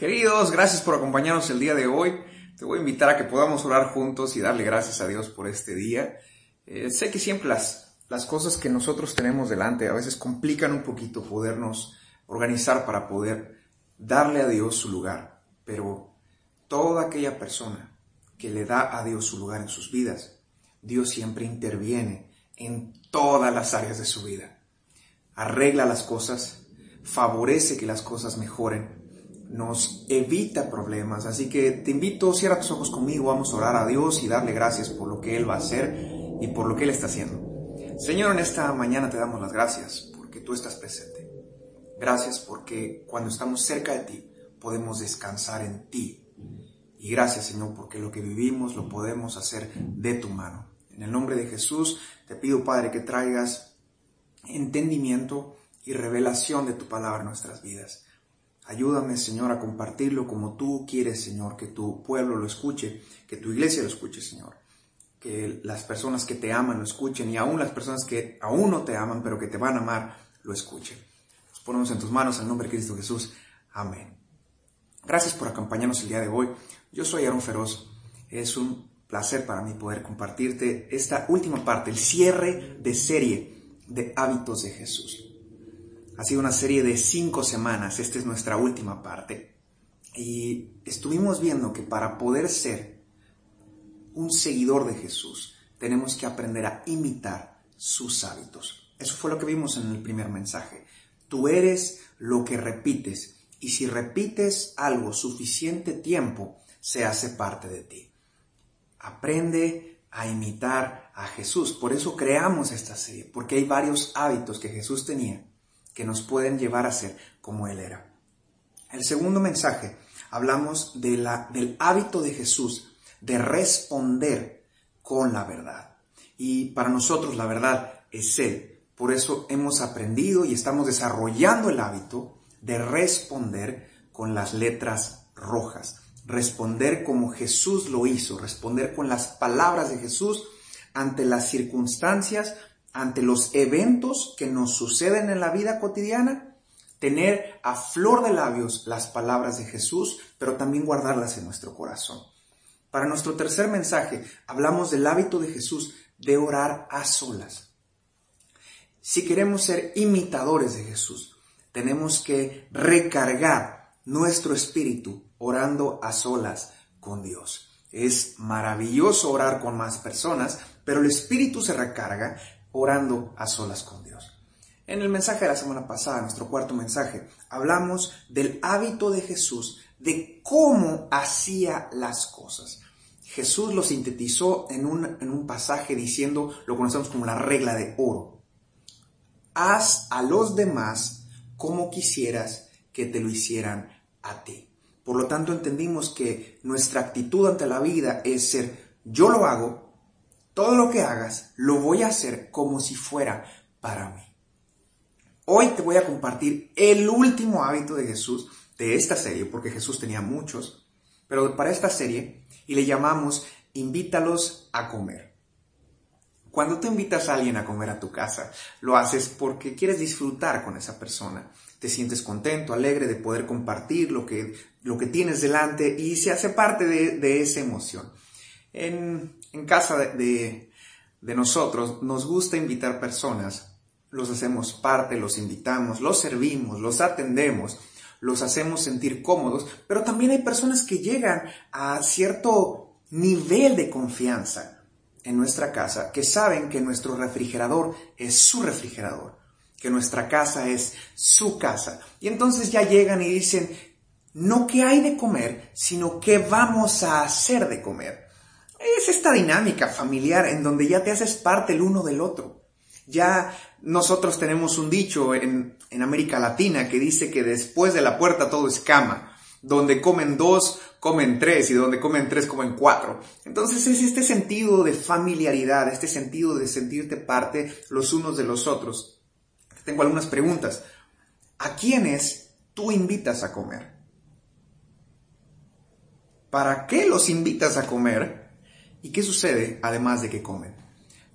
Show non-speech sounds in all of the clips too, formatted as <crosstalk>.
Queridos, gracias por acompañarnos el día de hoy. Te voy a invitar a que podamos orar juntos y darle gracias a Dios por este día. Eh, sé que siempre las, las cosas que nosotros tenemos delante a veces complican un poquito podernos organizar para poder darle a Dios su lugar, pero toda aquella persona que le da a Dios su lugar en sus vidas, Dios siempre interviene en todas las áreas de su vida. Arregla las cosas, favorece que las cosas mejoren nos evita problemas. Así que te invito, cierra tus ojos conmigo, vamos a orar a Dios y darle gracias por lo que Él va a hacer y por lo que Él está haciendo. Señor, en esta mañana te damos las gracias porque tú estás presente. Gracias porque cuando estamos cerca de ti podemos descansar en ti. Y gracias, Señor, porque lo que vivimos lo podemos hacer de tu mano. En el nombre de Jesús te pido, Padre, que traigas entendimiento y revelación de tu palabra en nuestras vidas. Ayúdame, Señor, a compartirlo como tú quieres, Señor, que tu pueblo lo escuche, que tu iglesia lo escuche, Señor. Que las personas que te aman lo escuchen y aún las personas que aún no te aman, pero que te van a amar, lo escuchen. Nos ponemos en tus manos en nombre de Cristo Jesús. Amén. Gracias por acompañarnos el día de hoy. Yo soy Aaron Feroz. Es un placer para mí poder compartirte esta última parte, el cierre de serie de hábitos de Jesús. Ha sido una serie de cinco semanas, esta es nuestra última parte. Y estuvimos viendo que para poder ser un seguidor de Jesús, tenemos que aprender a imitar sus hábitos. Eso fue lo que vimos en el primer mensaje. Tú eres lo que repites y si repites algo suficiente tiempo, se hace parte de ti. Aprende a imitar a Jesús. Por eso creamos esta serie, porque hay varios hábitos que Jesús tenía que nos pueden llevar a ser como Él era. El segundo mensaje, hablamos de la, del hábito de Jesús de responder con la verdad. Y para nosotros la verdad es Él. Por eso hemos aprendido y estamos desarrollando el hábito de responder con las letras rojas. Responder como Jesús lo hizo, responder con las palabras de Jesús ante las circunstancias ante los eventos que nos suceden en la vida cotidiana, tener a flor de labios las palabras de Jesús, pero también guardarlas en nuestro corazón. Para nuestro tercer mensaje, hablamos del hábito de Jesús de orar a solas. Si queremos ser imitadores de Jesús, tenemos que recargar nuestro espíritu orando a solas con Dios. Es maravilloso orar con más personas, pero el espíritu se recarga orando a solas con Dios. En el mensaje de la semana pasada, nuestro cuarto mensaje, hablamos del hábito de Jesús, de cómo hacía las cosas. Jesús lo sintetizó en un, en un pasaje diciendo, lo conocemos como la regla de oro. Haz a los demás como quisieras que te lo hicieran a ti. Por lo tanto, entendimos que nuestra actitud ante la vida es ser, yo lo hago todo lo que hagas lo voy a hacer como si fuera para mí. Hoy te voy a compartir el último hábito de Jesús de esta serie, porque Jesús tenía muchos, pero para esta serie, y le llamamos Invítalos a comer. Cuando tú invitas a alguien a comer a tu casa, lo haces porque quieres disfrutar con esa persona. Te sientes contento, alegre de poder compartir lo que, lo que tienes delante y se hace parte de, de esa emoción. En, casa de, de, nosotros nos gusta invitar personas, los hacemos parte, los invitamos, los servimos, los atendemos, los hacemos sentir cómodos, pero también hay personas que llegan a cierto nivel de confianza en nuestra casa, que saben que nuestro refrigerador es su refrigerador, que nuestra casa es su casa. Y entonces ya llegan y dicen, no qué hay de comer, sino qué vamos a hacer de comer. Es esta dinámica familiar en donde ya te haces parte el uno del otro. Ya nosotros tenemos un dicho en, en América Latina que dice que después de la puerta todo es cama. Donde comen dos, comen tres y donde comen tres, comen cuatro. Entonces es este sentido de familiaridad, este sentido de sentirte parte los unos de los otros. Tengo algunas preguntas. ¿A quiénes tú invitas a comer? ¿Para qué los invitas a comer? ¿Y qué sucede además de que comen?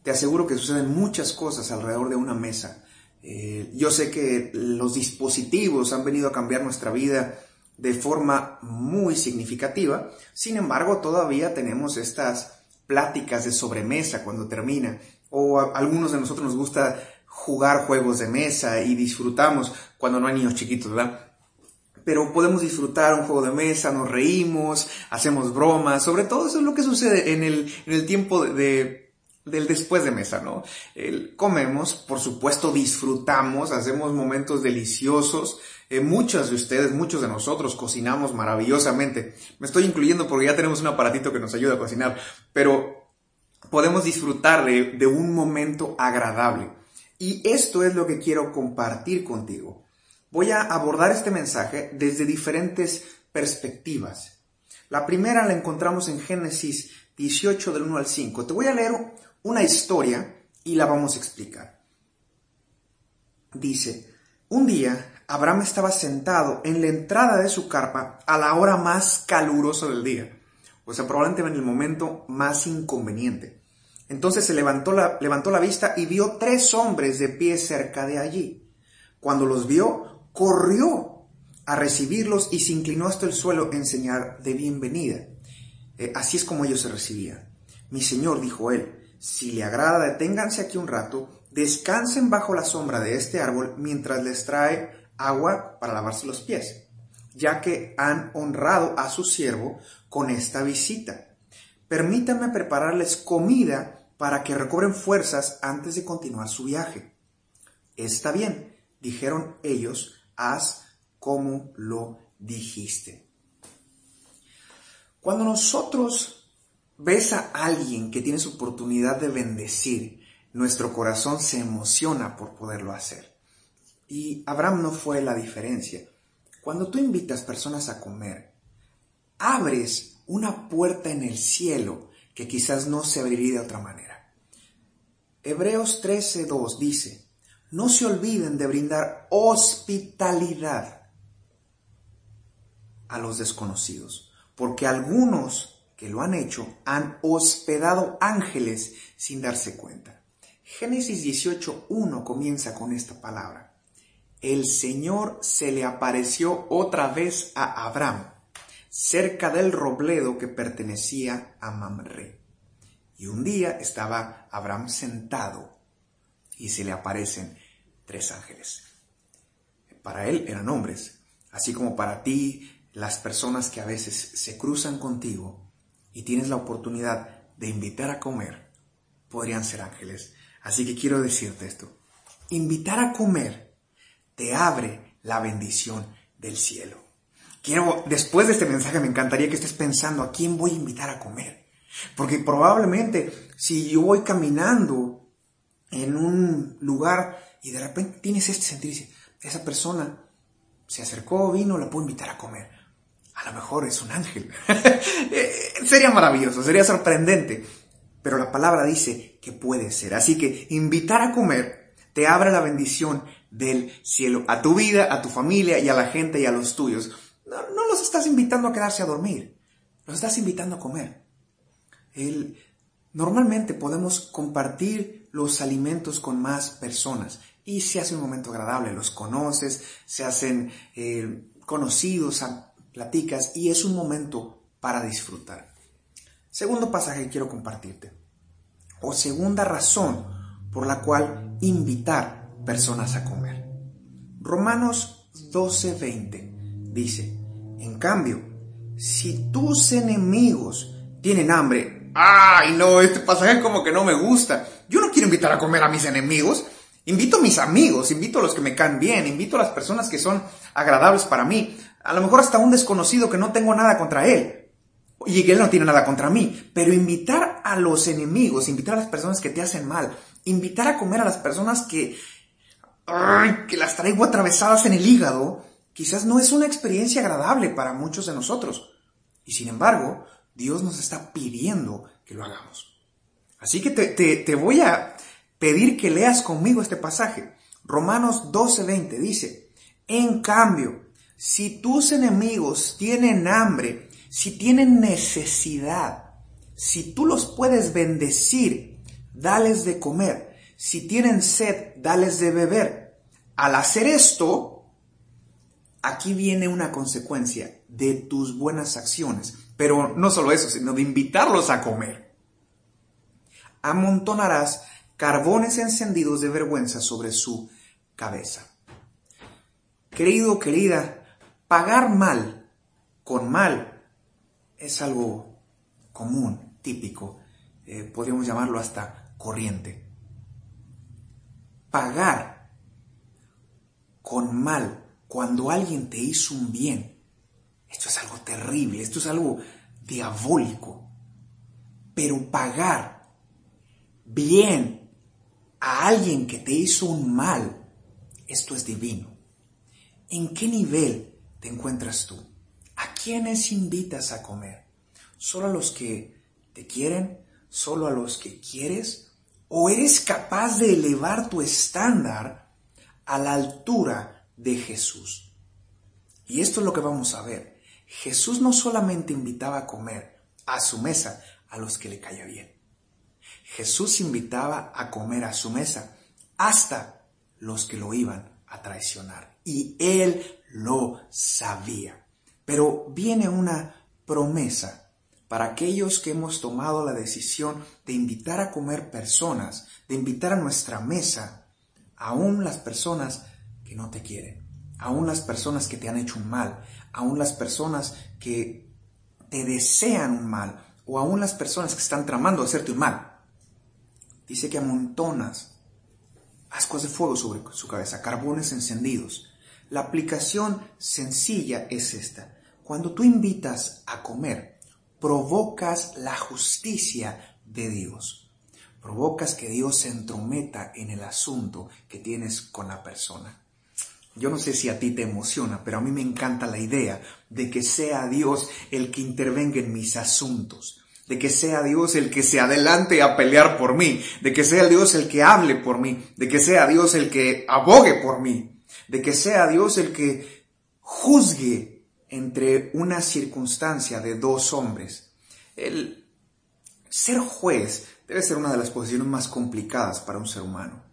Te aseguro que suceden muchas cosas alrededor de una mesa. Eh, yo sé que los dispositivos han venido a cambiar nuestra vida de forma muy significativa. Sin embargo, todavía tenemos estas pláticas de sobremesa cuando termina. O a algunos de nosotros nos gusta jugar juegos de mesa y disfrutamos cuando no hay niños chiquitos, ¿verdad? Pero podemos disfrutar un juego de mesa, nos reímos, hacemos bromas, sobre todo eso es lo que sucede en el, en el tiempo de, del después de mesa, ¿no? Comemos, por supuesto disfrutamos, hacemos momentos deliciosos, eh, muchos de ustedes, muchos de nosotros cocinamos maravillosamente. Me estoy incluyendo porque ya tenemos un aparatito que nos ayuda a cocinar, pero podemos disfrutar de un momento agradable. Y esto es lo que quiero compartir contigo. Voy a abordar este mensaje desde diferentes perspectivas. La primera la encontramos en Génesis 18 del 1 al 5. Te voy a leer una historia y la vamos a explicar. Dice, un día Abraham estaba sentado en la entrada de su carpa a la hora más calurosa del día, o sea, probablemente en el momento más inconveniente. Entonces se levantó la, levantó la vista y vio tres hombres de pie cerca de allí. Cuando los vio, corrió a recibirlos y se inclinó hasta el suelo en señal de bienvenida. Eh, así es como ellos se recibían. Mi señor, dijo él, si le agrada, deténganse aquí un rato, descansen bajo la sombra de este árbol mientras les trae agua para lavarse los pies, ya que han honrado a su siervo con esta visita. Permítanme prepararles comida para que recobren fuerzas antes de continuar su viaje. Está bien, dijeron ellos, haz como lo dijiste. Cuando nosotros ves a alguien que tiene oportunidad de bendecir, nuestro corazón se emociona por poderlo hacer. Y Abraham no fue la diferencia. Cuando tú invitas personas a comer, abres una puerta en el cielo que quizás no se abriría de otra manera. Hebreos 13:2 dice, no se olviden de brindar hospitalidad a los desconocidos, porque algunos que lo han hecho han hospedado ángeles sin darse cuenta. Génesis 18:1 comienza con esta palabra el Señor se le apareció otra vez a Abraham, cerca del robledo que pertenecía a Mamre. Y un día estaba Abraham sentado y se le aparecen tres ángeles. Para él eran hombres, así como para ti las personas que a veces se cruzan contigo y tienes la oportunidad de invitar a comer, podrían ser ángeles. Así que quiero decirte esto. Invitar a comer te abre la bendición del cielo. Quiero, después de este mensaje, me encantaría que estés pensando a quién voy a invitar a comer. Porque probablemente si yo voy caminando en un lugar y de repente tienes este sentir, dice, esa persona se acercó, vino, la puedo invitar a comer. A lo mejor es un ángel. <laughs> Sería maravilloso, sería sorprendente. Pero la palabra dice que puede ser. Así que invitar a comer te abre la bendición del cielo, a tu vida, a tu familia y a la gente y a los tuyos. No, los estás invitando a quedarse a dormir, los estás invitando a comer. Normalmente podemos compartir los alimentos con más personas y se hace un momento agradable, los conoces, se hacen eh, conocidos, platicas y es un momento para disfrutar. Segundo pasaje que quiero compartirte, o segunda razón por la cual invitar personas a comer. Romanos 12:20 dice, en cambio, si tus enemigos tienen hambre, ay no, este pasaje como que no me gusta, yo no quiero invitar a comer a mis enemigos, invito a mis amigos, invito a los que me caen bien, invito a las personas que son agradables para mí, a lo mejor hasta un desconocido que no tengo nada contra él. Y él no tiene nada contra mí, pero invitar a los enemigos, invitar a las personas que te hacen mal, invitar a comer a las personas que, que las traigo atravesadas en el hígado, quizás no es una experiencia agradable para muchos de nosotros. Y sin embargo, Dios nos está pidiendo que lo hagamos. Así que te, voy a pedir que leas conmigo este pasaje. Romanos 12:20 dice, en cambio, si tus enemigos tienen hambre, si tienen necesidad, si tú los puedes bendecir, dales de comer. Si tienen sed, dales de beber. Al hacer esto, aquí viene una consecuencia de tus buenas acciones. Pero no solo eso, sino de invitarlos a comer. Amontonarás carbones encendidos de vergüenza sobre su cabeza. Querido, querida, pagar mal con mal es algo común, típico, eh, podríamos llamarlo hasta corriente. Pagar con mal cuando alguien te hizo un bien, esto es algo terrible, esto es algo diabólico. Pero pagar bien a alguien que te hizo un mal, esto es divino. ¿En qué nivel te encuentras tú? ¿A quiénes invitas a comer? ¿Solo a los que te quieren? ¿Solo a los que quieres? ¿O eres capaz de elevar tu estándar a la altura de Jesús? Y esto es lo que vamos a ver. Jesús no solamente invitaba a comer a su mesa a los que le caía bien. Jesús invitaba a comer a su mesa hasta los que lo iban a traicionar. Y él lo sabía. Pero viene una promesa para aquellos que hemos tomado la decisión de invitar a comer personas, de invitar a nuestra mesa, aún las personas que no te quieren, aún las personas que te han hecho un mal, aún las personas que te desean un mal, o aún las personas que están tramando hacerte un mal. Dice que amontonas ascuas de fuego sobre su cabeza, carbones encendidos. La aplicación sencilla es esta. Cuando tú invitas a comer, provocas la justicia de Dios. Provocas que Dios se entrometa en el asunto que tienes con la persona. Yo no sé si a ti te emociona, pero a mí me encanta la idea de que sea Dios el que intervenga en mis asuntos de que sea Dios el que se adelante a pelear por mí, de que sea Dios el que hable por mí, de que sea Dios el que abogue por mí, de que sea Dios el que juzgue entre una circunstancia de dos hombres. El ser juez debe ser una de las posiciones más complicadas para un ser humano,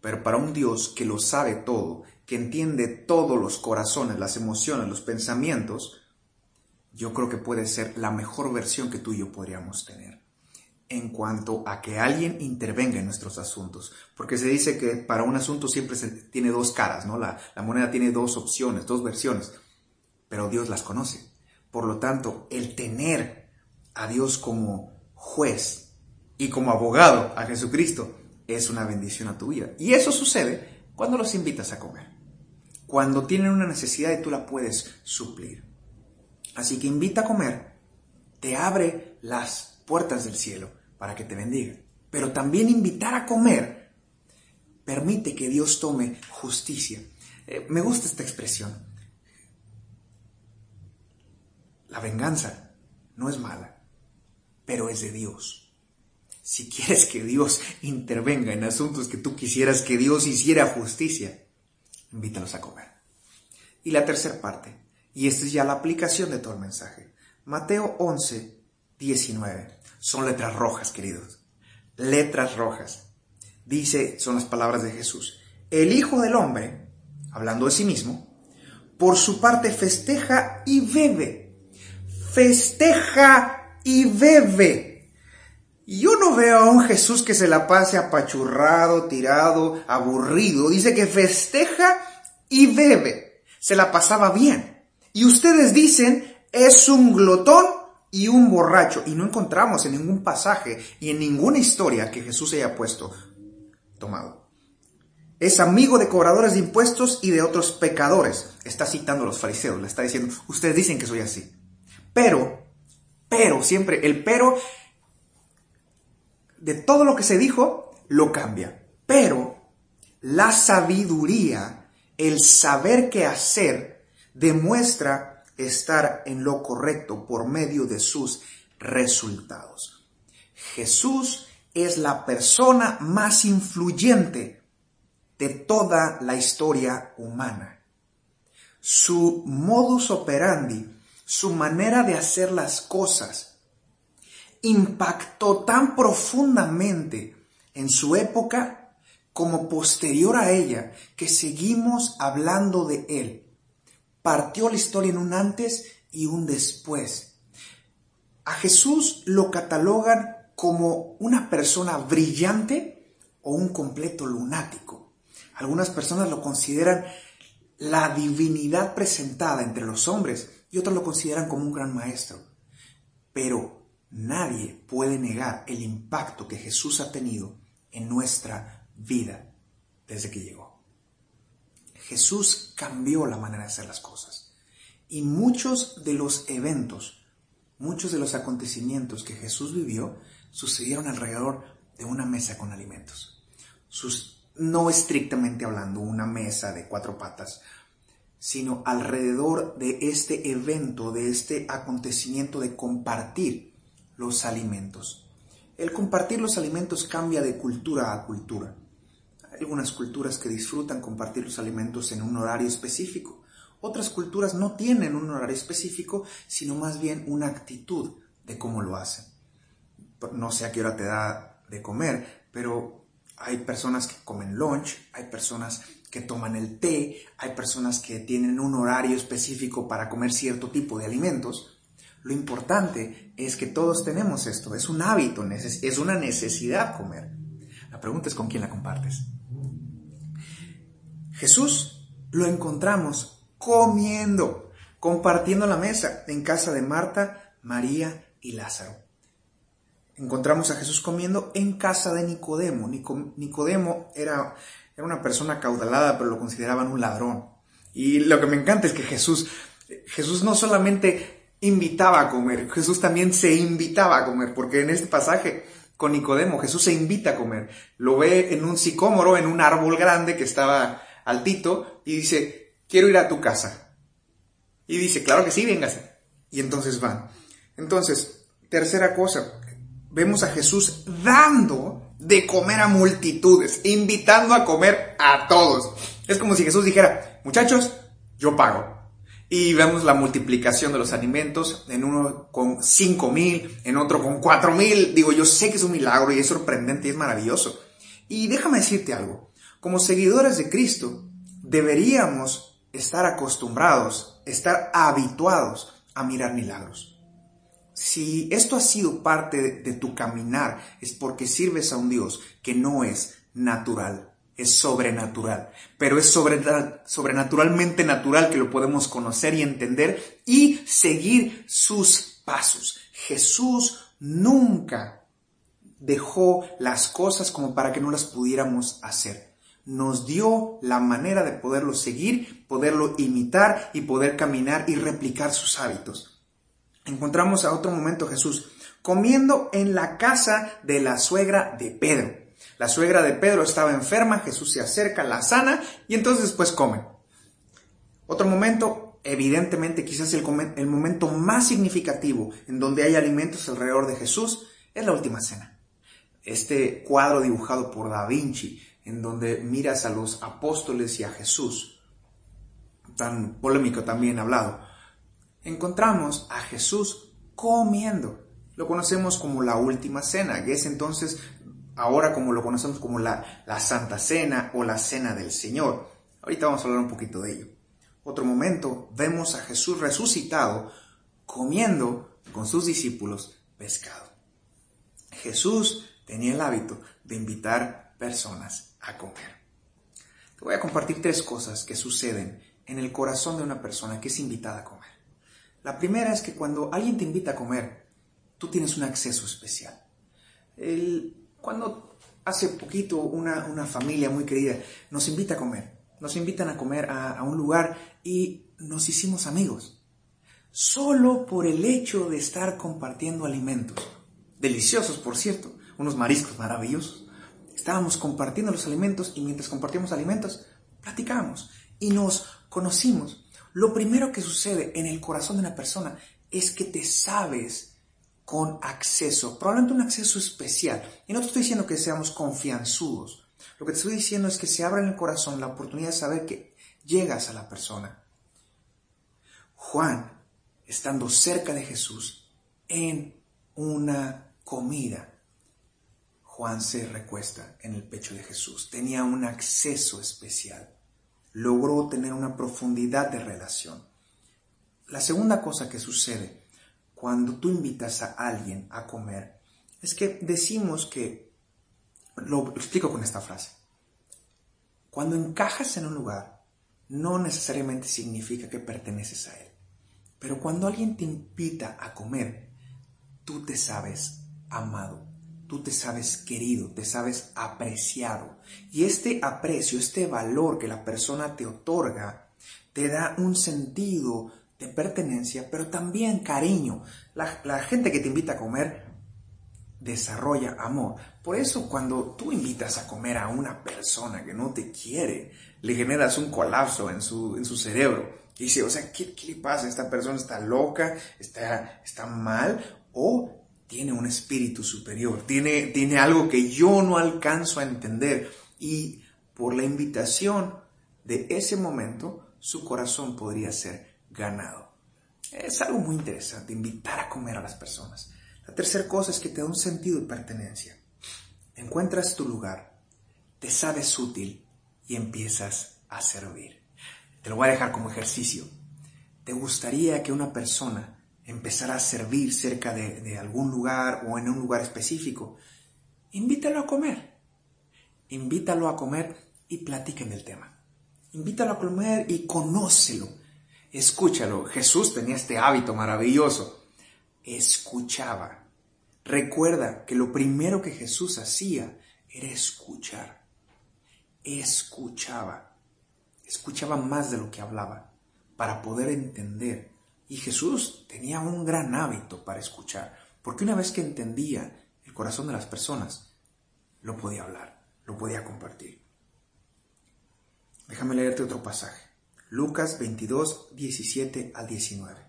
pero para un Dios que lo sabe todo, que entiende todos los corazones, las emociones, los pensamientos, yo creo que puede ser la mejor versión que tú y yo podríamos tener en cuanto a que alguien intervenga en nuestros asuntos. Porque se dice que para un asunto siempre se tiene dos caras, ¿no? La, la moneda tiene dos opciones, dos versiones, pero Dios las conoce. Por lo tanto, el tener a Dios como juez y como abogado a Jesucristo es una bendición a tu vida. Y eso sucede cuando los invitas a comer. Cuando tienen una necesidad y tú la puedes suplir. Así que invita a comer, te abre las puertas del cielo para que te bendiga. Pero también invitar a comer permite que Dios tome justicia. Eh, me gusta esta expresión. La venganza no es mala, pero es de Dios. Si quieres que Dios intervenga en asuntos que tú quisieras que Dios hiciera justicia, invítalos a comer. Y la tercera parte, y esta es ya la aplicación de todo el mensaje. Mateo 11, 19. Son letras rojas, queridos. Letras rojas. Dice, son las palabras de Jesús. El Hijo del Hombre, hablando de sí mismo, por su parte festeja y bebe. Festeja y bebe. Yo no veo a un Jesús que se la pase apachurrado, tirado, aburrido. Dice que festeja y bebe. Se la pasaba bien. Y ustedes dicen, es un glotón y un borracho. Y no encontramos en ningún pasaje y en ninguna historia que Jesús haya puesto tomado. Es amigo de cobradores de impuestos y de otros pecadores. Está citando a los fariseos, le está diciendo, ustedes dicen que soy así. Pero, pero, siempre el pero de todo lo que se dijo, lo cambia. Pero la sabiduría, el saber qué hacer, demuestra estar en lo correcto por medio de sus resultados. Jesús es la persona más influyente de toda la historia humana. Su modus operandi, su manera de hacer las cosas, impactó tan profundamente en su época como posterior a ella que seguimos hablando de él partió la historia en un antes y un después. A Jesús lo catalogan como una persona brillante o un completo lunático. Algunas personas lo consideran la divinidad presentada entre los hombres y otros lo consideran como un gran maestro. Pero nadie puede negar el impacto que Jesús ha tenido en nuestra vida desde que llegó. Jesús cambió la manera de hacer las cosas. Y muchos de los eventos, muchos de los acontecimientos que Jesús vivió sucedieron alrededor de una mesa con alimentos. Sus, no estrictamente hablando una mesa de cuatro patas, sino alrededor de este evento, de este acontecimiento de compartir los alimentos. El compartir los alimentos cambia de cultura a cultura. Algunas culturas que disfrutan compartir los alimentos en un horario específico. Otras culturas no tienen un horario específico, sino más bien una actitud de cómo lo hacen. No sé a qué hora te da de comer, pero hay personas que comen lunch, hay personas que toman el té, hay personas que tienen un horario específico para comer cierto tipo de alimentos. Lo importante es que todos tenemos esto, es un hábito, es una necesidad comer. La pregunta es con quién la compartes. Jesús lo encontramos comiendo, compartiendo la mesa en casa de Marta, María y Lázaro. Encontramos a Jesús comiendo en casa de Nicodemo. Nicodemo era era una persona caudalada, pero lo consideraban un ladrón. Y lo que me encanta es que Jesús, Jesús no solamente invitaba a comer, Jesús también se invitaba a comer, porque en este pasaje con Nicodemo Jesús se invita a comer. Lo ve en un sicómoro, en un árbol grande que estaba altito, y dice, quiero ir a tu casa. Y dice, claro que sí, véngase. Y entonces van. Entonces, tercera cosa, vemos a Jesús dando de comer a multitudes, invitando a comer a todos. Es como si Jesús dijera, muchachos, yo pago. Y vemos la multiplicación de los alimentos, en uno con cinco mil, en otro con cuatro mil. Digo, yo sé que es un milagro y es sorprendente y es maravilloso. Y déjame decirte algo, como seguidores de Cristo, deberíamos estar acostumbrados, estar habituados a mirar milagros. Si esto ha sido parte de, tu caminar, es porque sirves a un Dios que no es natural, es sobrenatural, pero es sobrenaturalmente natural que lo podemos conocer y entender y seguir sus pasos. Jesús nunca dejó las cosas como para que no las pudiéramos hacer. Nos dio la manera de poderlo seguir, poderlo imitar y poder caminar y replicar sus hábitos encontramos a otro momento Jesús comiendo en la casa de la suegra de Pedro. La suegra de Pedro estaba enferma, Jesús se acerca, la sana y entonces después come. Otro momento, evidentemente quizás el, el momento más significativo en donde hay alimentos alrededor de Jesús, es la última cena. Este cuadro dibujado por Da Vinci, en donde miras a los apóstoles y a Jesús, tan polémico también hablado, encontramos a Jesús comiendo. Lo conocemos como la última cena, que es entonces ahora como lo conocemos como la, la Santa Cena o la Cena del Señor. Ahorita vamos a hablar un poquito de ello. Otro momento, vemos a Jesús resucitado comiendo con sus discípulos pescado. Jesús tenía el hábito de invitar personas a comer. Te voy a compartir tres cosas que suceden en el corazón de una persona que es invitada a comer. La primera es que cuando alguien te invita a comer, tú tienes un acceso especial. cuando hace poquito una, familia muy querida nos invita a comer, nos invitan a comer a, a un lugar y nos hicimos amigos. Solo por el hecho de estar compartiendo alimentos. Deliciosos, por cierto. Unos mariscos maravillosos. Estábamos compartiendo los alimentos y mientras compartíamos alimentos, platicábamos y nos conocimos. Lo primero que sucede en el corazón de una persona es que te sabes con acceso, probablemente un acceso especial. Y no te estoy diciendo que seamos confianzudos. Lo que te estoy diciendo es que se abra en el corazón la oportunidad de saber que llegas a la persona. Juan, estando cerca de Jesús en una comida, Juan se recuesta en el pecho de Jesús. Tenía un acceso especial logró tener una profundidad de relación. La segunda cosa que sucede cuando tú invitas a alguien a comer es que decimos que, lo explico con esta frase, cuando encajas en un lugar, no necesariamente significa que perteneces a él. Pero cuando alguien te invita a comer, tú te sabes amado, tú te sabes querido, te sabes apreciado. Y este aprecio, este valor que la persona te otorga, te da un sentido de pertenencia, pero también cariño. La, gente que te invita a comer desarrolla amor. Por eso cuando tú invitas a comer a una persona que no te quiere, le generas un colapso en su, en su cerebro. Y dice, o sea, ¿qué, le pasa? ¿Esta persona está loca? ¿Está, está mal? ¿O tiene un espíritu superior? ¿Tiene, tiene algo que yo no alcanzo a entender? Y por la invitación de ese momento, su corazón podría ser ganado. Es algo muy interesante, invitar a comer a las personas. La tercera cosa es que te da un sentido de pertenencia. Encuentras tu lugar, te sabes útil y empiezas a servir. Te lo voy a dejar como ejercicio. ¿Te gustaría que una persona empezara a servir cerca de, de algún lugar o en un lugar específico? Invítalo a comer. Invítalo a comer y platiquen del tema. Invítalo a comer y conócelo. Escúchalo. Jesús tenía este hábito maravilloso. Escuchaba. Recuerda que lo primero que Jesús hacía era escuchar. Escuchaba. Escuchaba más de lo que hablaba para poder entender. Y Jesús tenía un gran hábito para escuchar, porque una vez que entendía el corazón de las personas, lo podía hablar, lo podía compartir. Déjame leerte otro pasaje. Lucas 22, 17 al 19.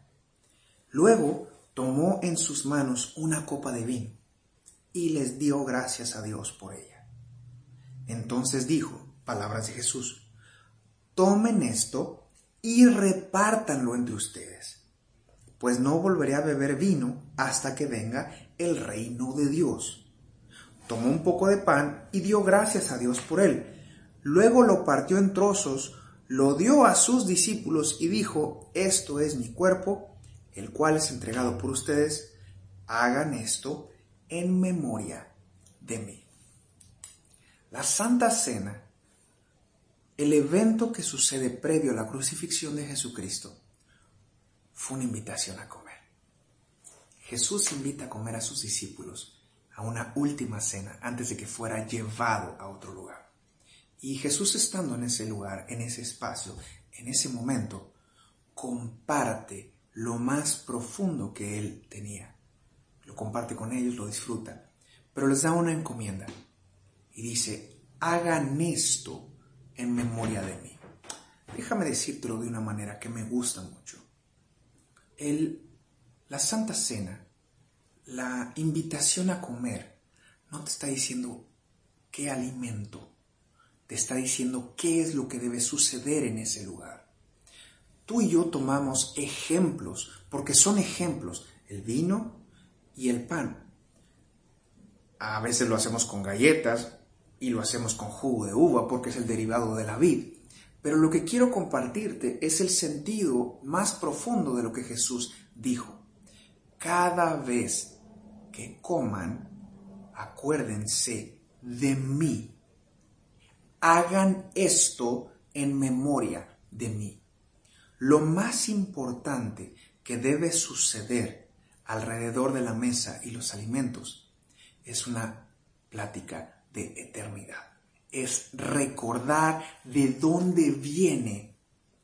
Luego tomó en sus manos una copa de vino y les dio gracias a Dios por ella. Entonces dijo, palabras de Jesús, tomen esto y repártanlo entre ustedes, pues no volveré a beber vino hasta que venga el reino de Dios. Tomó un poco de pan y dio gracias a Dios por él Luego lo partió en trozos, lo dio a sus discípulos y dijo, esto es mi cuerpo, el cual es entregado por ustedes, hagan esto en memoria de mí. La Santa Cena, el evento que sucede previo a la crucifixión de Jesucristo, fue una invitación a comer. Jesús invita a comer a sus discípulos a una última cena antes de que fuera llevado a otro lugar. Y Jesús estando en ese lugar, en ese espacio, en ese momento, comparte lo más profundo que él tenía. Lo comparte con ellos, lo disfruta, pero les da una encomienda y dice, hagan esto en memoria de mí. Déjame decírtelo de una manera que me gusta mucho. El, la Santa Cena, la invitación a comer, no te está diciendo qué alimento te está diciendo qué es lo que debe suceder en ese lugar. Tú y yo tomamos ejemplos, porque son ejemplos, el vino y el pan. A veces lo hacemos con galletas y lo hacemos con jugo de uva porque es el derivado de la vid. Pero lo que quiero compartirte es el sentido más profundo de lo que Jesús dijo. Cada vez que coman, acuérdense de mí hagan esto en memoria de mí. Lo más importante que debe suceder alrededor de la mesa y los alimentos es una plática de eternidad. Es recordar de dónde viene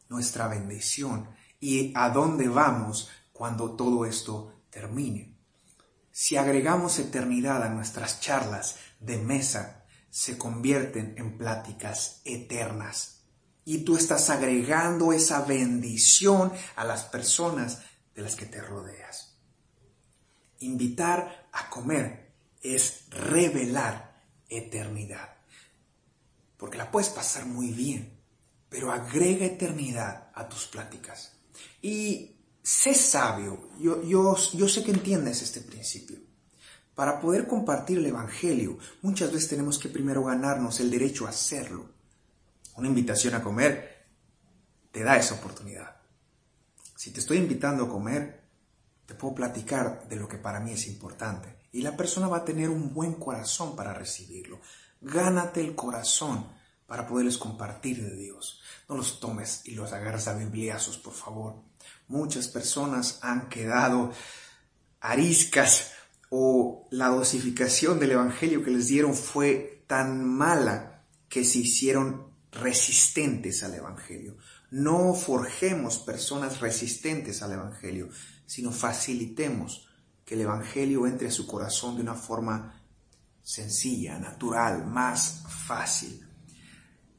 nuestra bendición y a dónde vamos cuando todo esto termine. Si agregamos eternidad a nuestras charlas de mesa, se convierten en pláticas eternas. Y tú estás agregando esa bendición a las personas de las que te rodeas. Invitar a comer es revelar eternidad. Porque la puedes pasar muy bien, pero agrega eternidad a tus pláticas. Y sé sabio, yo, yo, yo sé que entiendes este principio. Para poder compartir el Evangelio, muchas veces tenemos que primero ganarnos el derecho a hacerlo. Una invitación a comer te da esa oportunidad. Si te estoy invitando a comer, te puedo platicar de lo que para mí es importante. Y la persona va a tener un buen corazón para recibirlo. Gánate el corazón para poderles compartir de Dios. No los tomes y los agarres a bibliazos, por favor. Muchas personas han quedado ariscas o la dosificación del Evangelio que les dieron fue tan mala que se hicieron resistentes al Evangelio. No forjemos personas resistentes al Evangelio, sino facilitemos que el Evangelio entre a su corazón de una forma sencilla, natural, más fácil.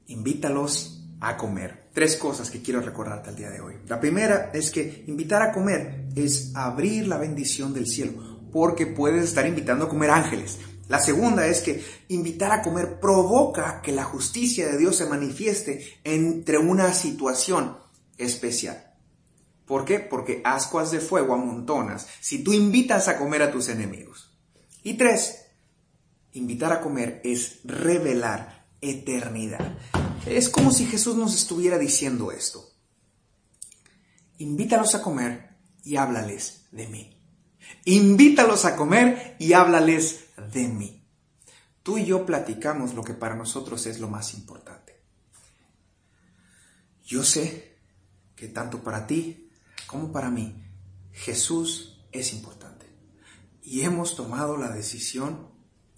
Invítalos a comer. Tres cosas que quiero recordarte al día de hoy. La primera es que invitar a comer es abrir la bendición del cielo, porque puedes estar invitando a comer ángeles. La segunda es que invitar a comer provoca que la justicia de Dios se manifieste entre una situación especial. ¿Por qué? Porque ascuas de fuego amontonas si tú invitas a comer a tus enemigos. Y tres, invitar a comer es revelar eternidad. Es como si Jesús nos estuviera diciendo esto. Invítalos a comer y háblales de mí. Invítalos a comer y háblales de mí. Tú y yo platicamos lo que para nosotros es lo más importante. Yo sé que tanto para ti como para mí, Jesús es importante. Y hemos tomado la decisión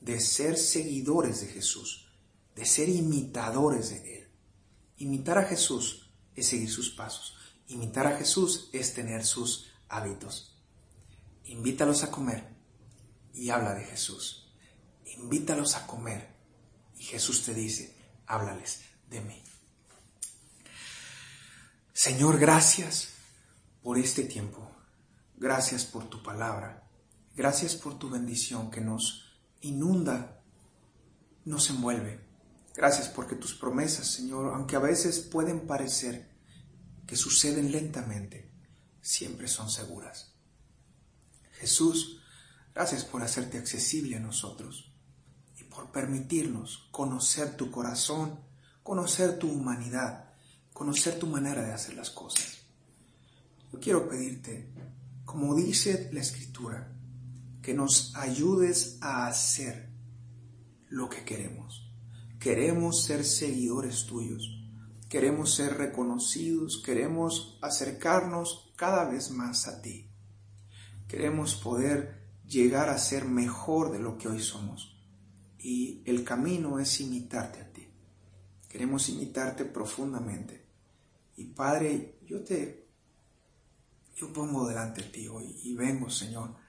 de ser seguidores de Jesús, de ser imitadores de Él. Imitar a Jesús es seguir sus pasos. Imitar a Jesús es tener sus hábitos. Invítalos a comer y habla de Jesús. Invítalos a comer y Jesús te dice, háblales de mí. Señor, gracias por este tiempo. Gracias por tu palabra. Gracias por tu bendición que nos inunda, nos envuelve. Gracias porque tus promesas, Señor, aunque a veces pueden parecer que suceden lentamente, siempre son seguras. Jesús, gracias por hacerte accesible a nosotros y por permitirnos conocer tu corazón, conocer tu humanidad, conocer tu manera de hacer las cosas. Yo quiero pedirte, como dice la Escritura, que nos ayudes a hacer lo que queremos. Queremos ser seguidores tuyos, queremos ser reconocidos, queremos acercarnos cada vez más a ti. Queremos poder llegar a ser mejor de lo que hoy somos. Y el camino es imitarte a ti. Queremos imitarte profundamente. Y Padre, yo te, yo pongo delante de ti hoy y vengo, Señor,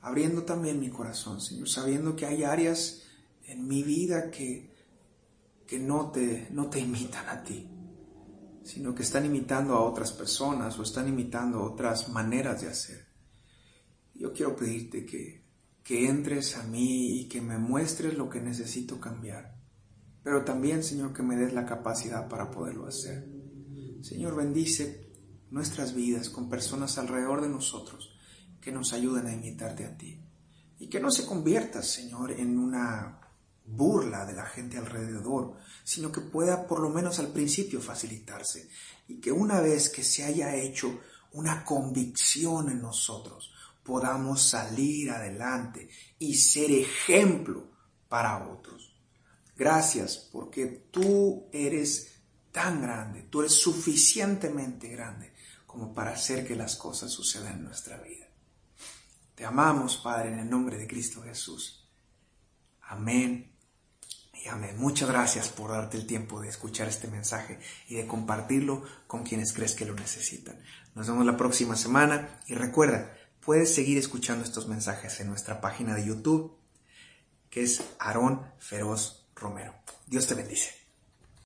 abriendo también mi corazón, Señor, sabiendo que hay áreas en mi vida que, que no, te, no te imitan a ti, sino que están imitando a otras personas o están imitando otras maneras de hacer yo quiero pedirte que, que entres a mí y que me muestres lo que necesito cambiar. Pero también, Señor, que me des la capacidad para poderlo hacer. Señor, bendice nuestras vidas con personas alrededor de nosotros que nos ayuden a imitarte a ti. Y que no se convierta, Señor, en una burla de la gente alrededor, sino que pueda por lo menos al principio facilitarse. Y que una vez que se haya hecho una convicción en nosotros, podamos salir adelante y ser ejemplo para otros. Gracias porque tú eres tan grande, tú eres suficientemente grande como para hacer que las cosas sucedan en nuestra vida. Te amamos, Padre, en el nombre de Cristo Jesús. Amén y amén. Muchas gracias por darte el tiempo de escuchar este mensaje y de compartirlo con quienes crees que lo necesitan. Nos vemos la próxima semana y recuerda, puedes seguir escuchando estos mensajes en nuestra página de YouTube, que es Aarón Feroz Romero. Dios te bendice.